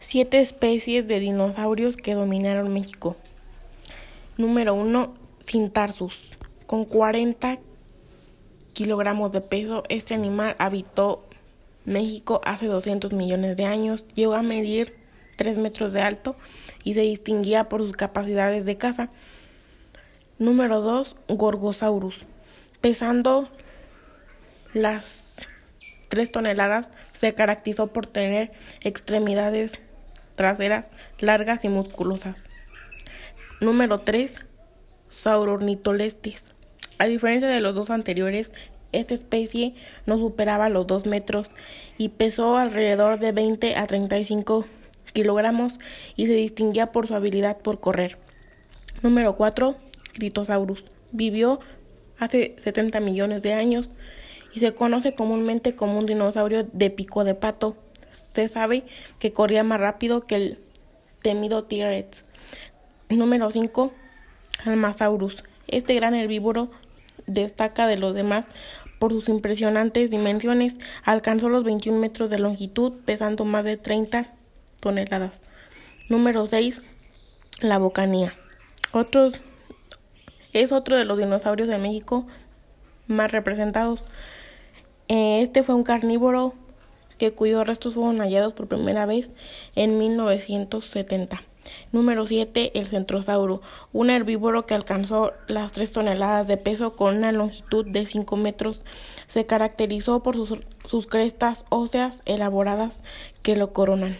Siete especies de dinosaurios que dominaron México. Número 1. Cintarsus. Con 40 kilogramos de peso, este animal habitó México hace 200 millones de años. Llegó a medir 3 metros de alto y se distinguía por sus capacidades de caza. Número 2. Gorgosaurus. Pesando las 3 toneladas, se caracterizó por tener extremidades traseras largas y musculosas. Número 3. Saurornitolestis. A diferencia de los dos anteriores, esta especie no superaba los 2 metros y pesó alrededor de 20 a 35 kilogramos y se distinguía por su habilidad por correr. Número 4. Critosaurus. Vivió hace 70 millones de años y se conoce comúnmente como un dinosaurio de pico de pato se sabe que corría más rápido que el temido T-Rex. Número 5. Almasaurus. Este gran herbívoro destaca de los demás por sus impresionantes dimensiones. Alcanzó los 21 metros de longitud, pesando más de 30 toneladas. Número 6. La bocanía. Otros, es otro de los dinosaurios de México más representados. Eh, este fue un carnívoro que cuyos restos fueron hallados por primera vez en 1970. Número 7. El centrosauro, un herbívoro que alcanzó las 3 toneladas de peso con una longitud de 5 metros. Se caracterizó por sus, sus crestas óseas elaboradas que lo coronan.